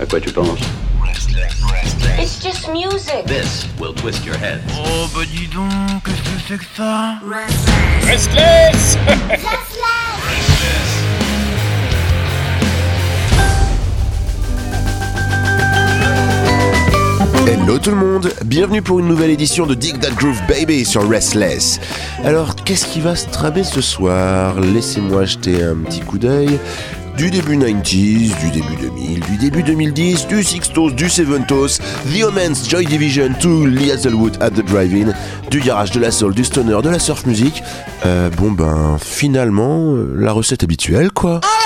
À quoi tu penses It's just music. This will twist your head. Oh bah dis donc, qu'est-ce que c'est que ça Restless Hello tout le monde, bienvenue pour une nouvelle édition de Dig That Groove Baby sur Restless. Alors qu'est-ce qui va se tramer ce soir? Laissez-moi jeter un petit coup d'œil. Du début 90s, du début 2000, du début 2010, du Sixtos, du Seventos, The Omens, Joy Division, to Hazelwood at the Drive-In, du garage, de la soul, du stoner, de la surf music. Euh, bon ben finalement, euh, la recette habituelle quoi. Alright,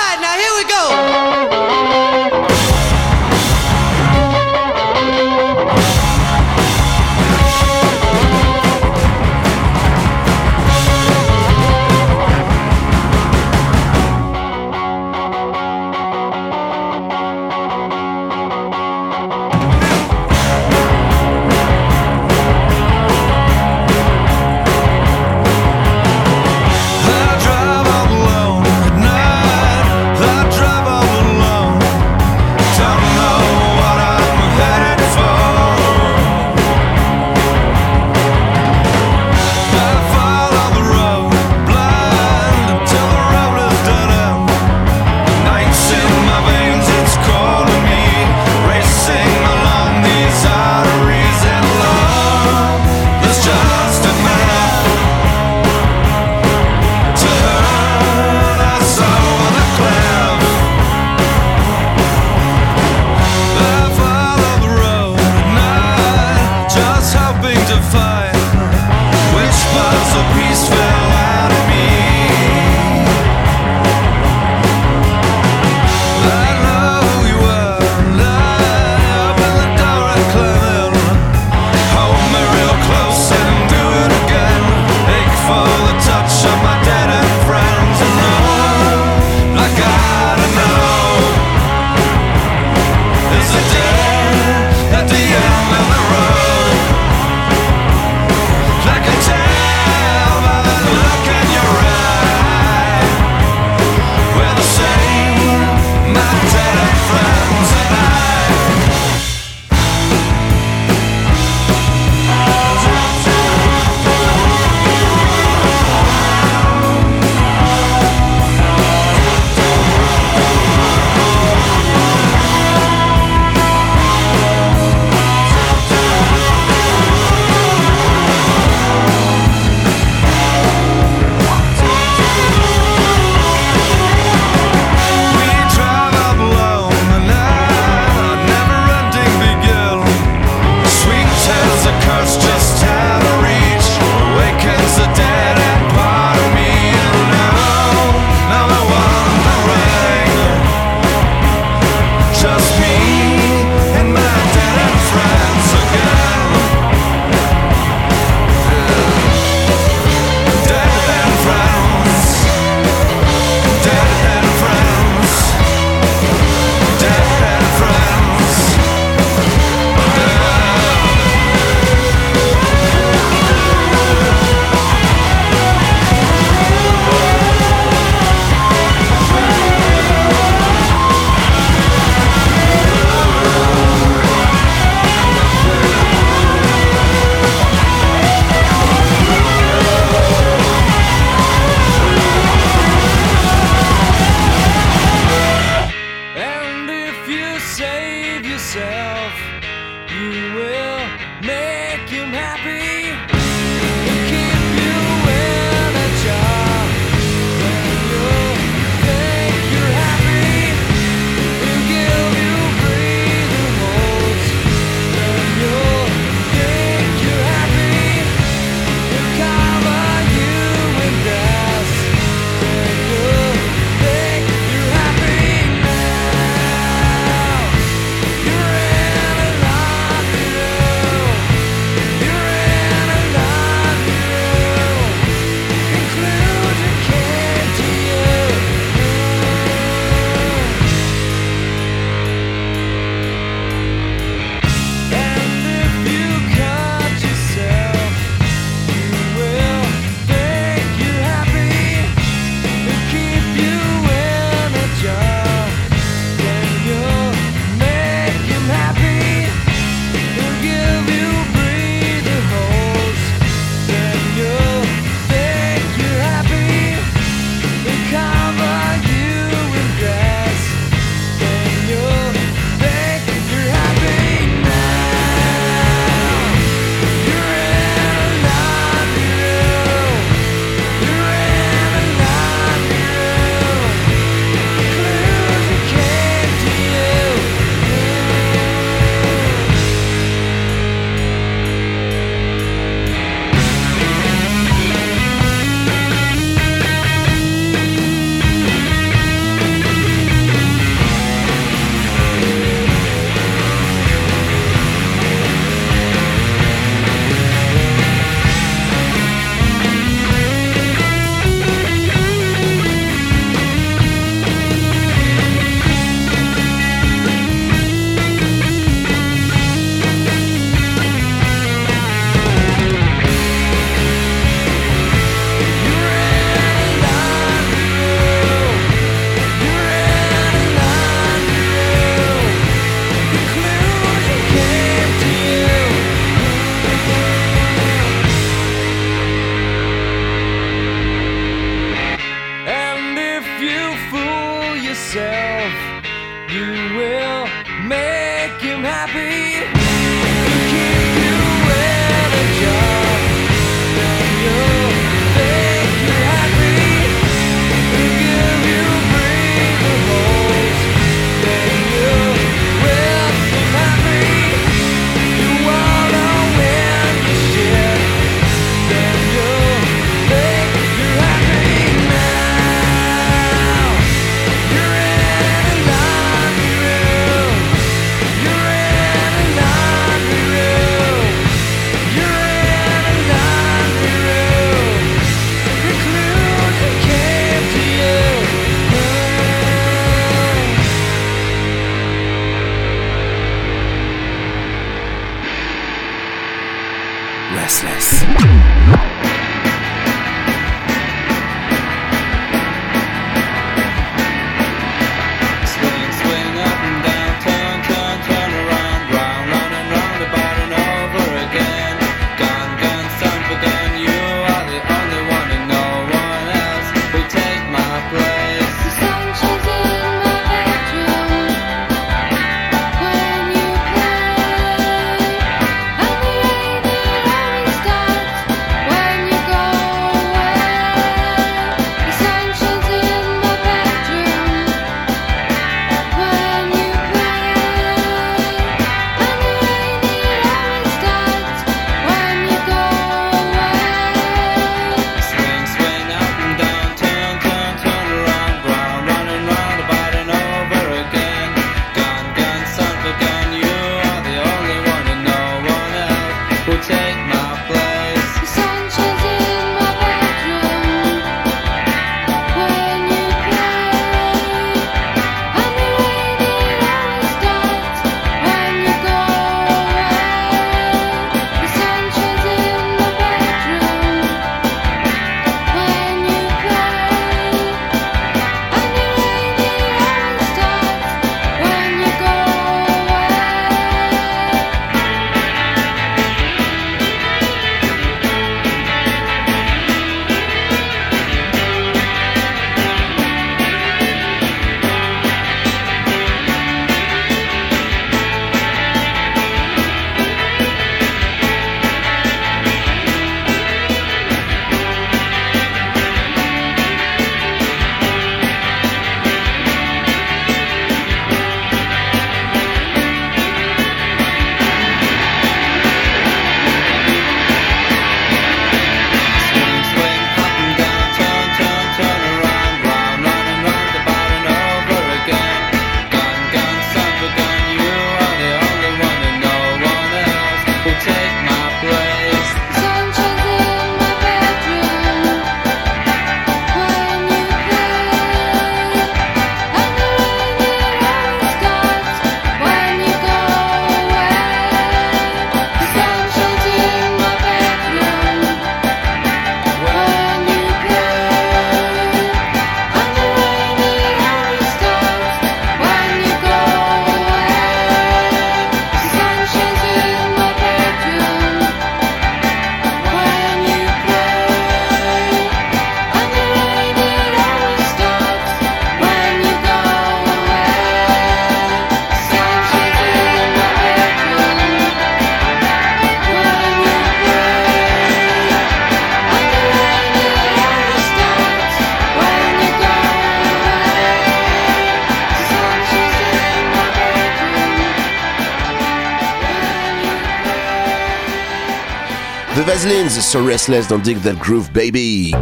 So Restless dans Dig That Groove Baby.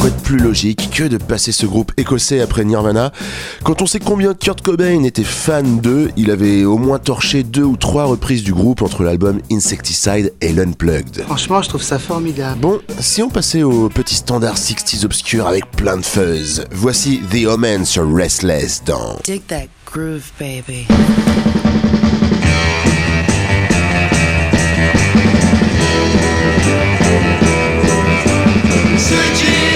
Quoi de plus logique que de passer ce groupe écossais après Nirvana? Quand on sait combien Kurt Cobain était fan d'eux, il avait au moins torché deux ou trois reprises du groupe entre l'album Insecticide et l'Unplugged. Franchement, je trouve ça formidable. Bon, si on passait au petit standard 60s obscur avec plein de fuzz, voici The Omen sur Restless dans Dig That Groove Baby. searching.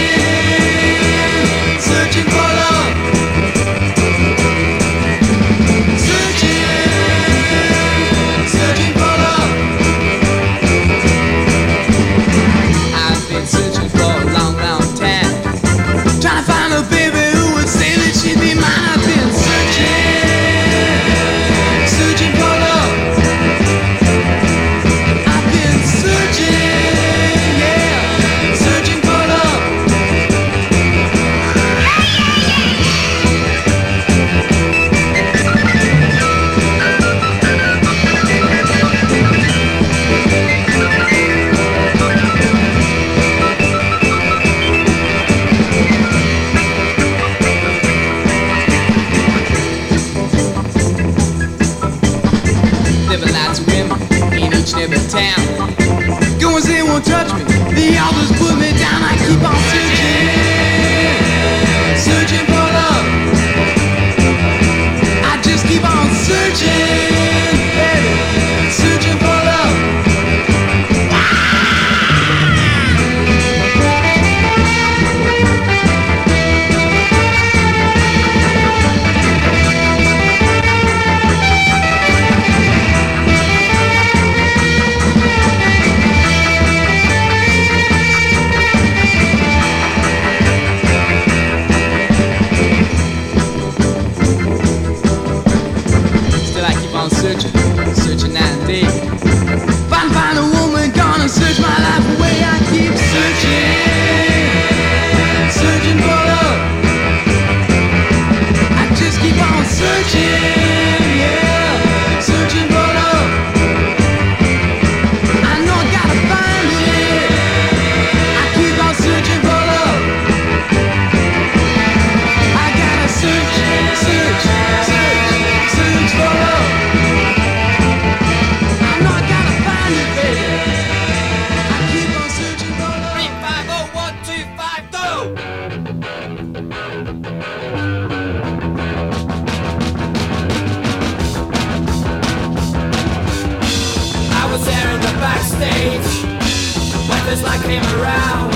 came around.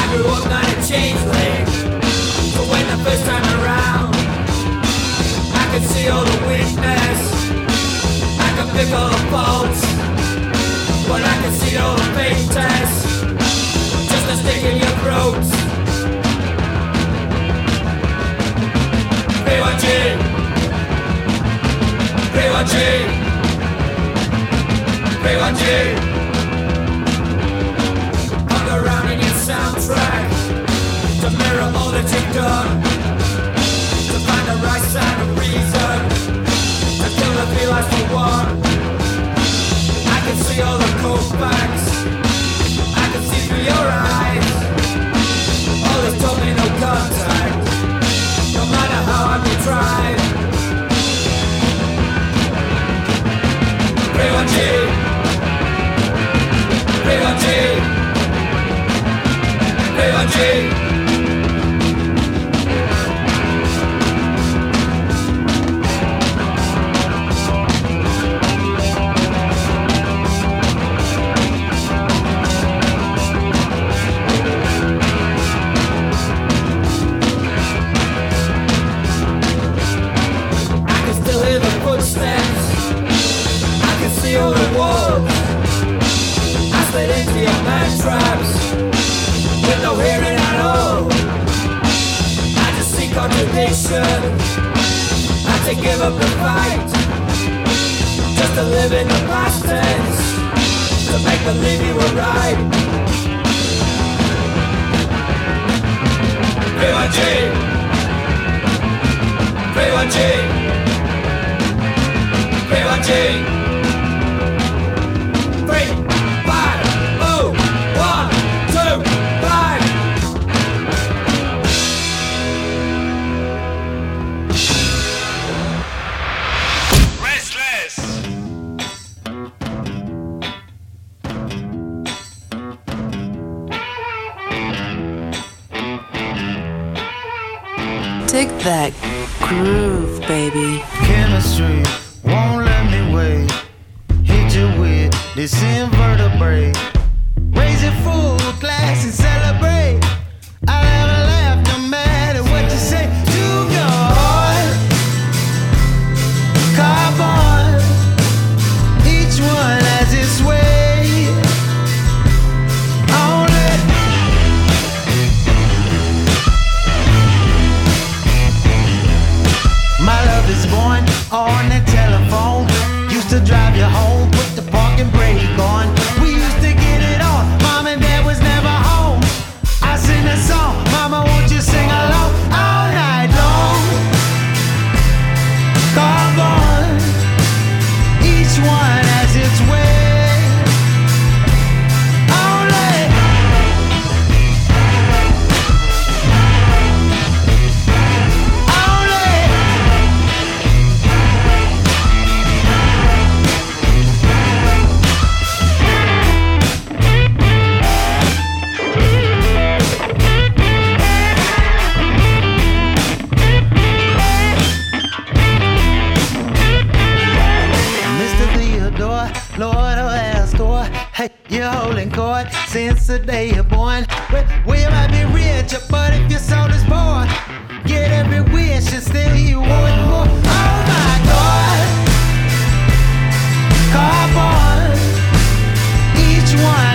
I grew up not a changeling, but when the first time around, I could see all the weakness. I could pick all the faults, but I could see all the faintness. Just a stick in your throat. BYG, BYG, BYG. Mirror all that you've done To find the right sound of the I can see all the cold facts I can see through your eyes. No contact. No matter how hard you tried B1G B1G B1G no hearing at all. I just see contradiction I to give up the fight. Just to live in the past tense. To make believe you were right. B1G B1G day you're born. Well, you might be rich, but if your soul is poor, get every wish and still you want more. Oh my God, carbon, each one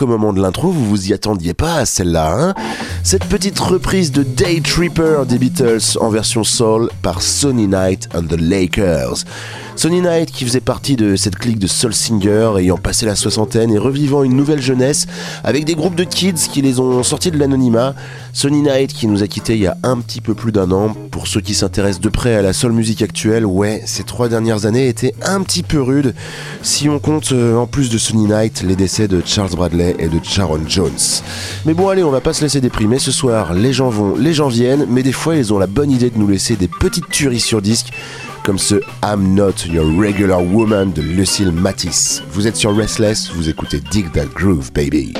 qu'au moment de l'intro, vous vous y attendiez pas à celle-là, hein Cette petite reprise de Day Tripper des Beatles en version soul par Sonny Knight and the Lakers. Sonny Knight qui faisait partie de cette clique de soul singers ayant passé la soixantaine et revivant une nouvelle jeunesse avec des groupes de kids qui les ont sortis de l'anonymat. Sonny Knight qui nous a quittés il y a un petit peu plus d'un an. Pour ceux qui s'intéressent de près à la soul musique actuelle, ouais, ces dernières années étaient un petit peu rudes si on compte euh, en plus de Sonny Knight les décès de Charles Bradley et de Sharon Jones. Mais bon allez, on va pas se laisser déprimer ce soir. Les gens vont, les gens viennent, mais des fois ils ont la bonne idée de nous laisser des petites tueries sur disque comme ce I'm Not Your Regular Woman de Lucille Matisse. Vous êtes sur Restless, vous écoutez Dig That Groove, baby.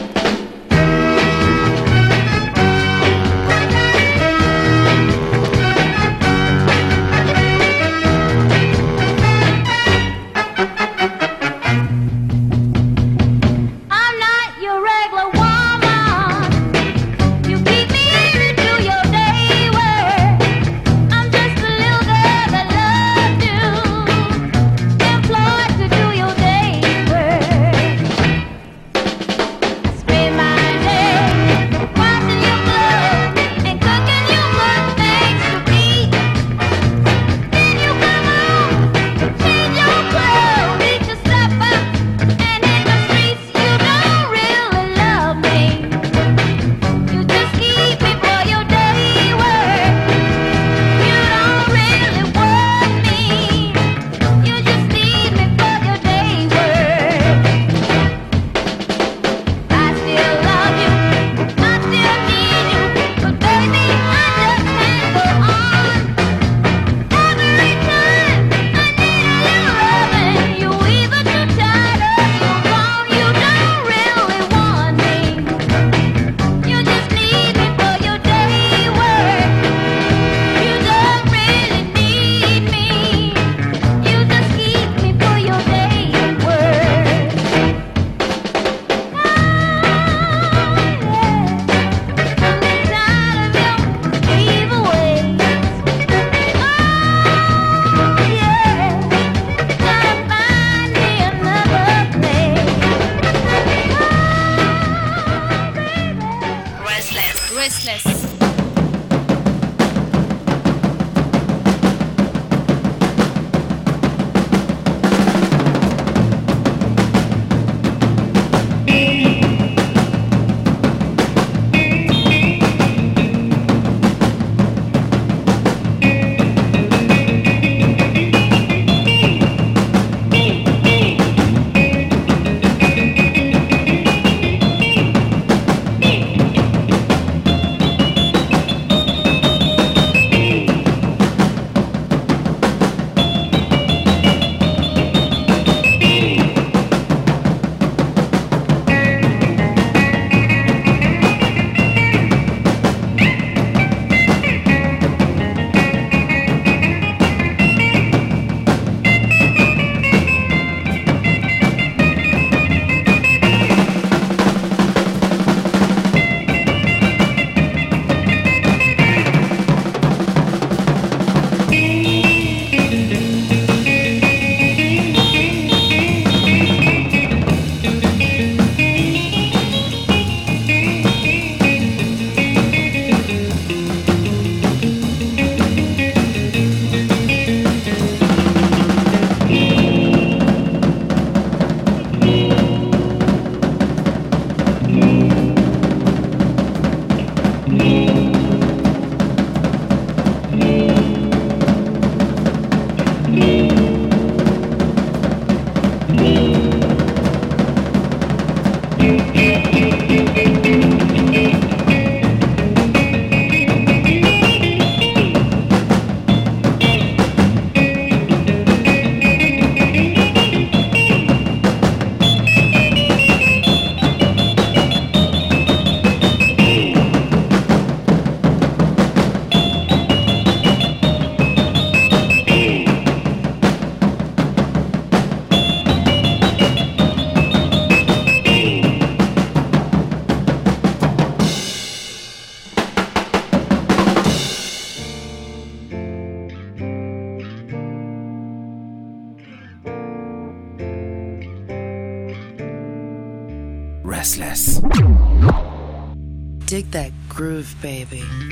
Baby.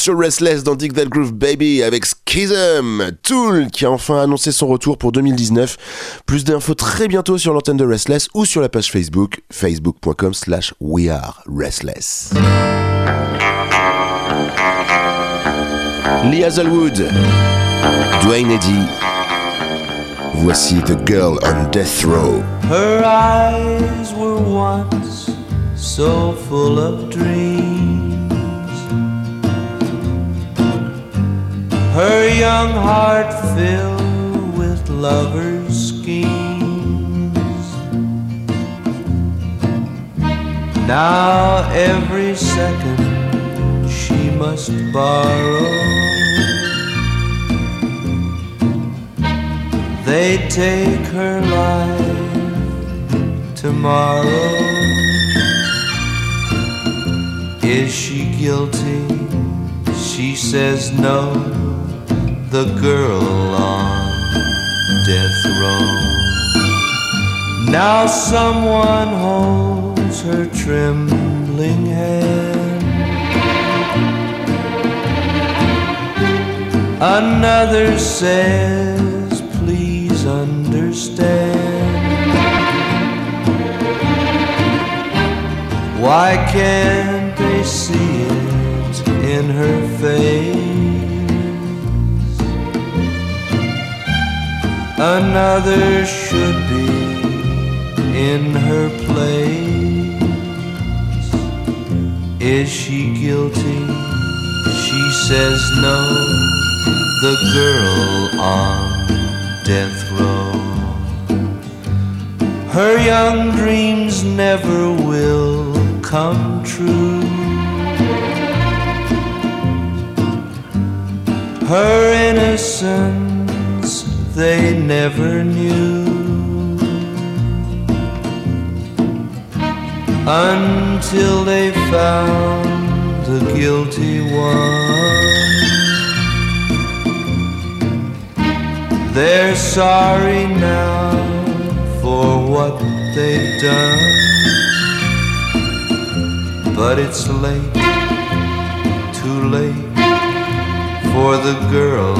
Sur Restless dans Dig That Groove Baby avec Schism. Tool qui a enfin annoncé son retour pour 2019. Plus d'infos très bientôt sur l'antenne de Restless ou sur la page Facebook, facebook.com slash we are restless. Lee Hazelwood, Dwayne Eddy. Voici The Girl on Death Row. Her eyes were once so full of dreams. Her young heart filled with lovers' schemes. Now every second she must borrow. They take her life tomorrow. Is she guilty? She says no. The girl on death row. Now someone holds her trembling hand. Another says, please understand. Why can't they see it in her face? Another should be in her place. Is she guilty? She says no. The girl on death row. Her young dreams never will come true. Her innocence they never knew. Until they found the guilty one. They're sorry now for what they've done. But it's late, too late for the girl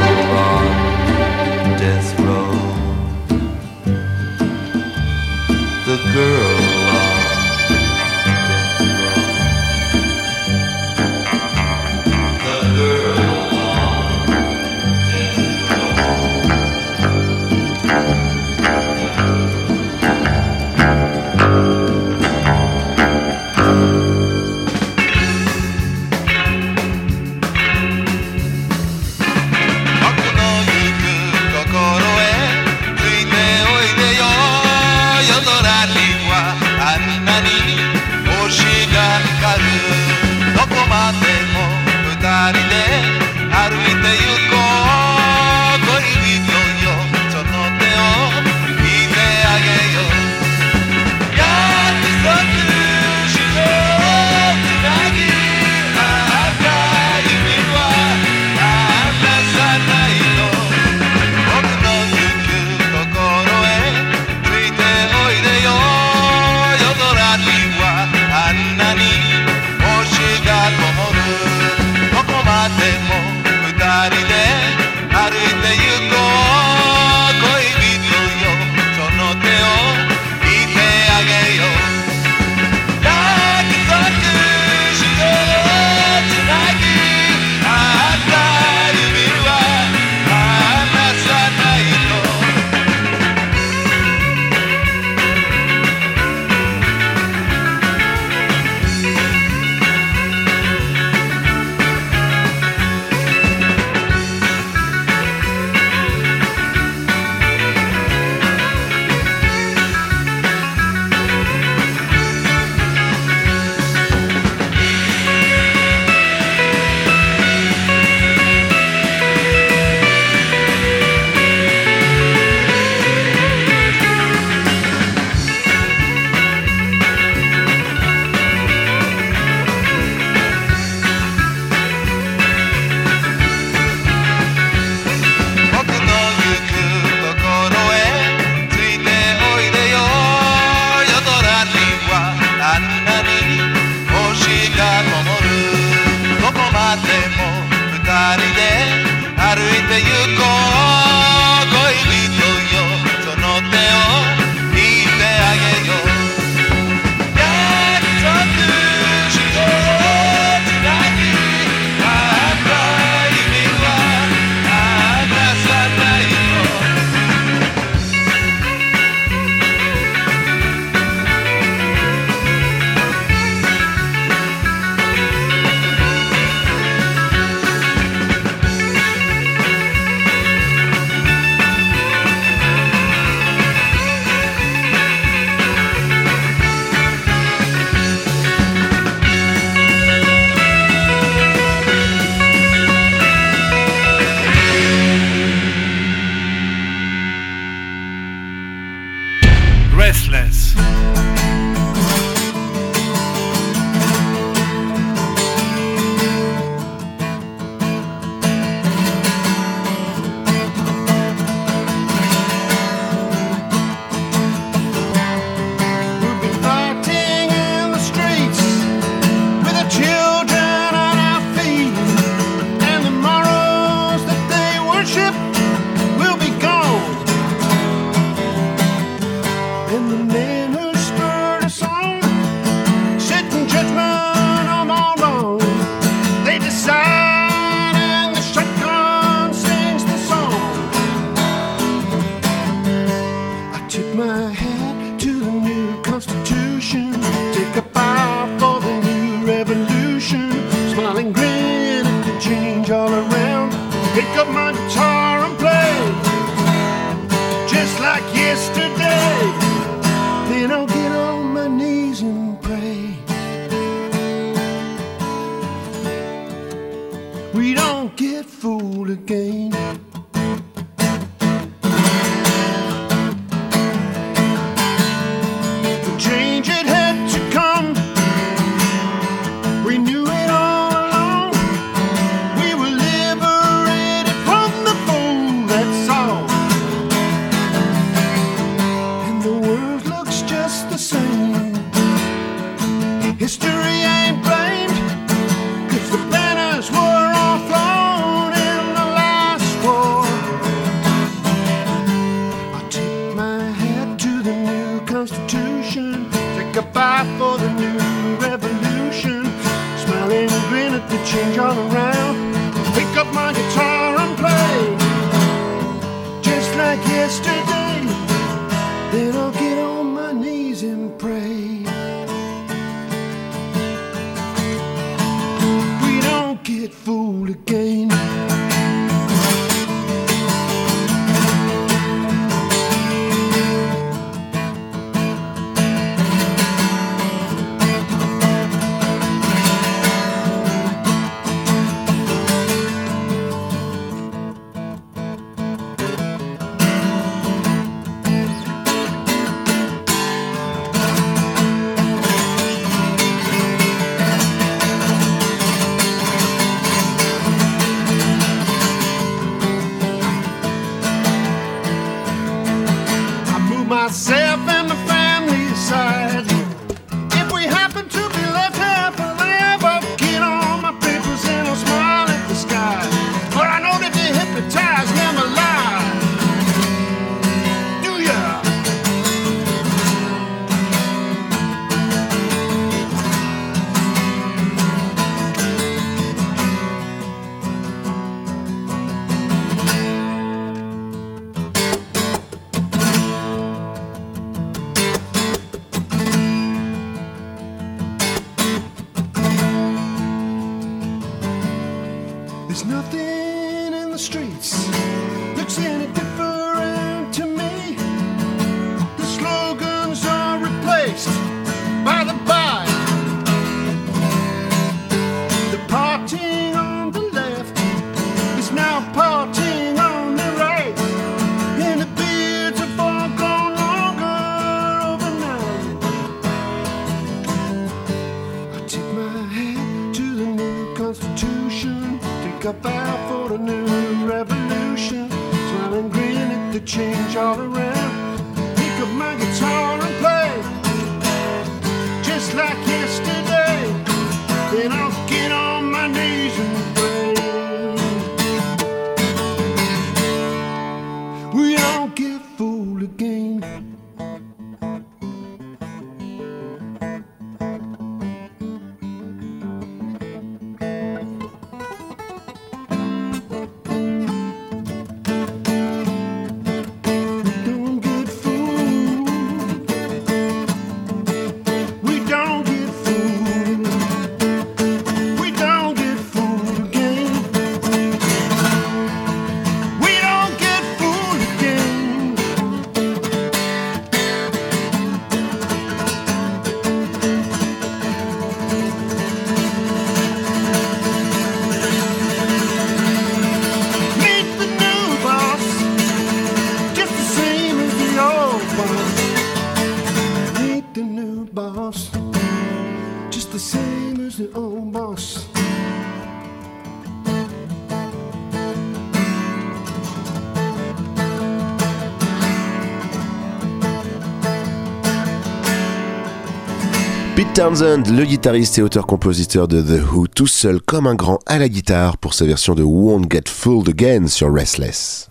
Townsend, le guitariste et auteur-compositeur de The Who, tout seul comme un grand à la guitare pour sa version de Won't Get Fooled Again sur Restless.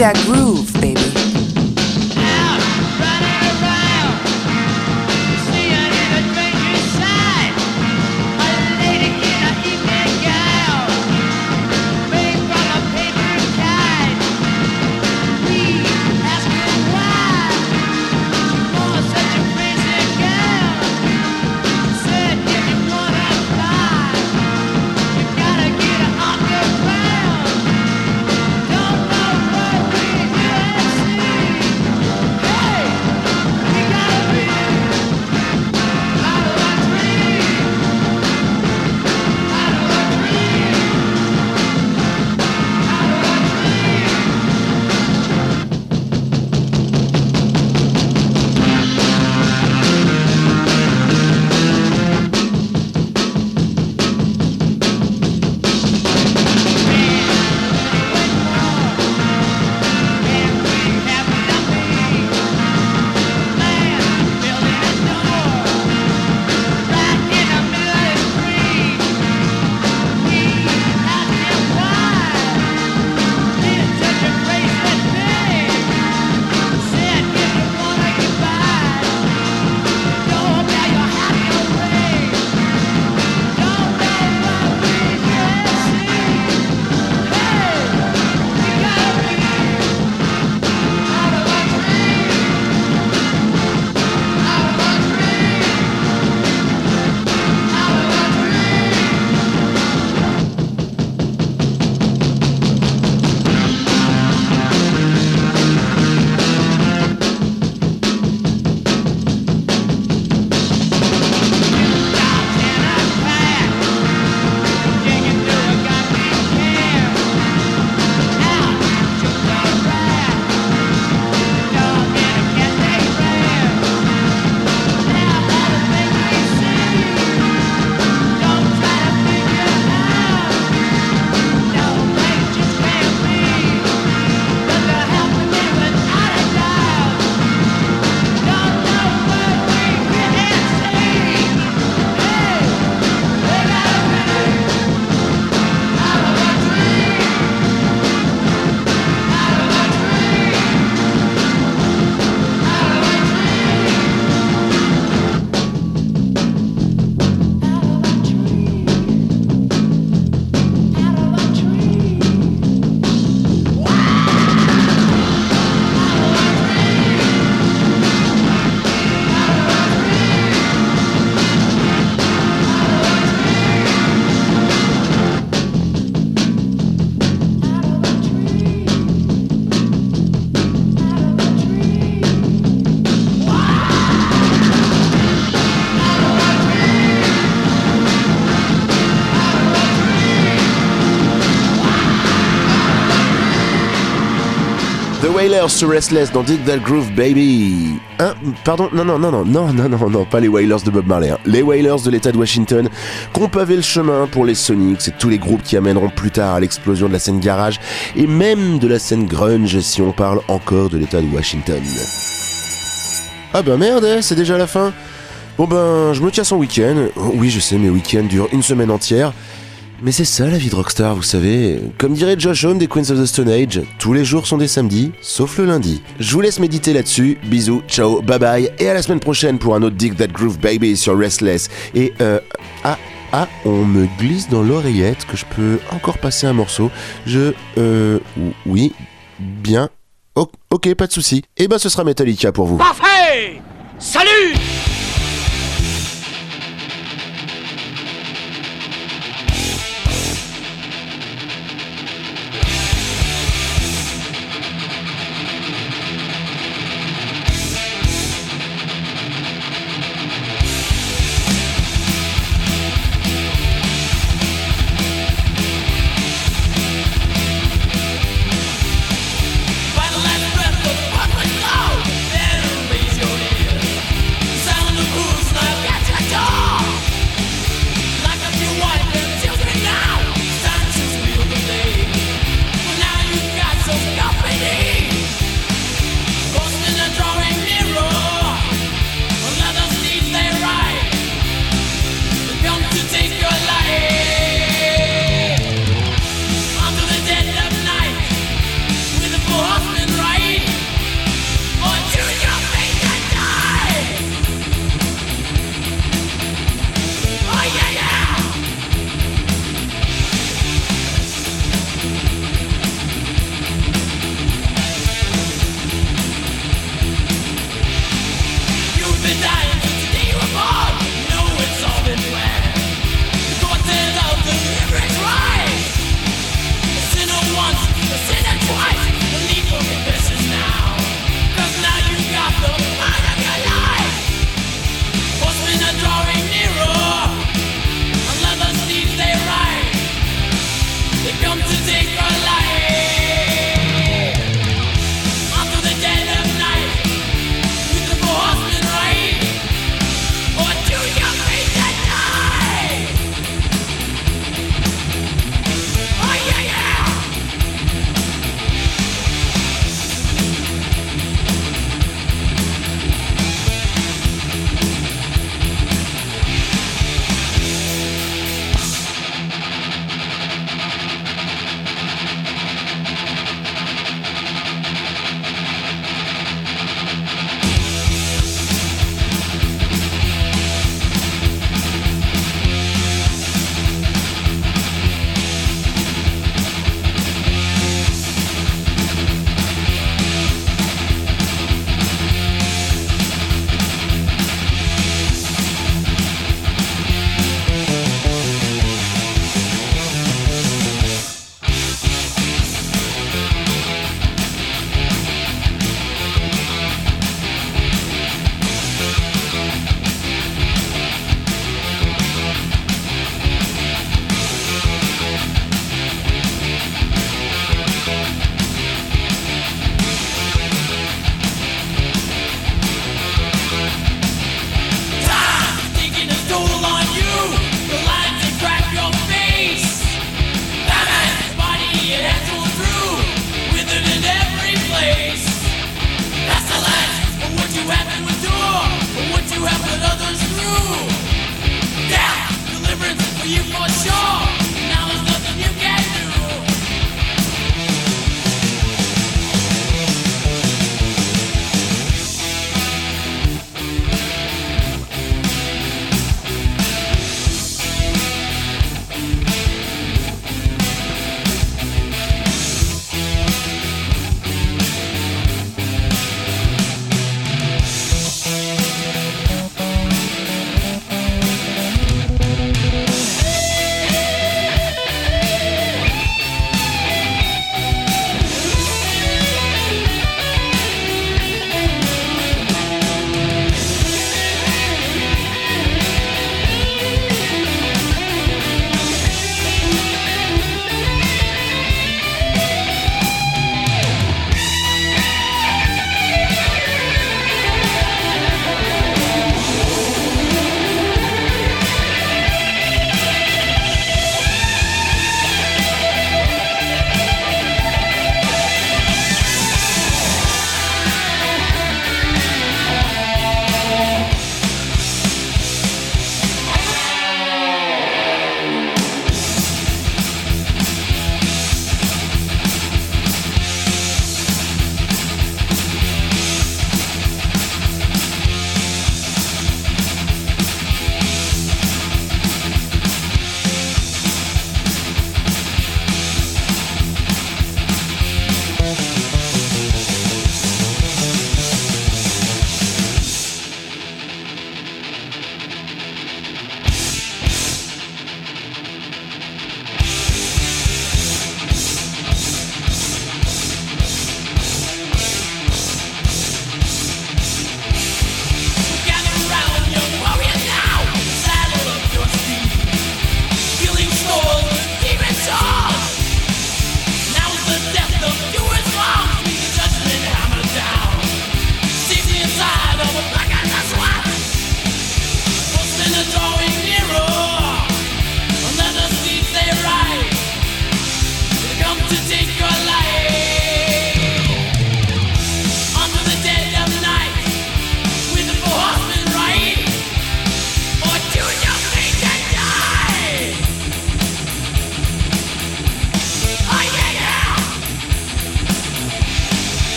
That groove, baby. Wailers sur Restless dans Dig That Groove Baby. Hein Pardon Non, non, non, non, non, non, non, non, pas les Wailers de Bob Marley. hein. Les Wailers de l'État de Washington qui ont pavé le chemin pour les Sonics et tous les groupes qui amèneront plus tard à l'explosion de la scène garage et même de la scène grunge si on parle encore de l'État de Washington. Ah ben merde, eh, c'est déjà la fin. Bon ben, je me tiens son week-end. Oui, je sais, mes week-ends durent une semaine entière. Mais c'est ça la vie de rockstar, vous savez. Comme dirait Josh Homme des Queens of the Stone Age, tous les jours sont des samedis, sauf le lundi. Je vous laisse méditer là-dessus. Bisous, ciao, bye bye, et à la semaine prochaine pour un autre Dig That Groove Baby sur Restless. Et euh, ah, ah, on me glisse dans l'oreillette que je peux encore passer un morceau. Je, euh, oui, bien. Ok, pas de souci. Et ben ce sera Metallica pour vous. Parfait Salut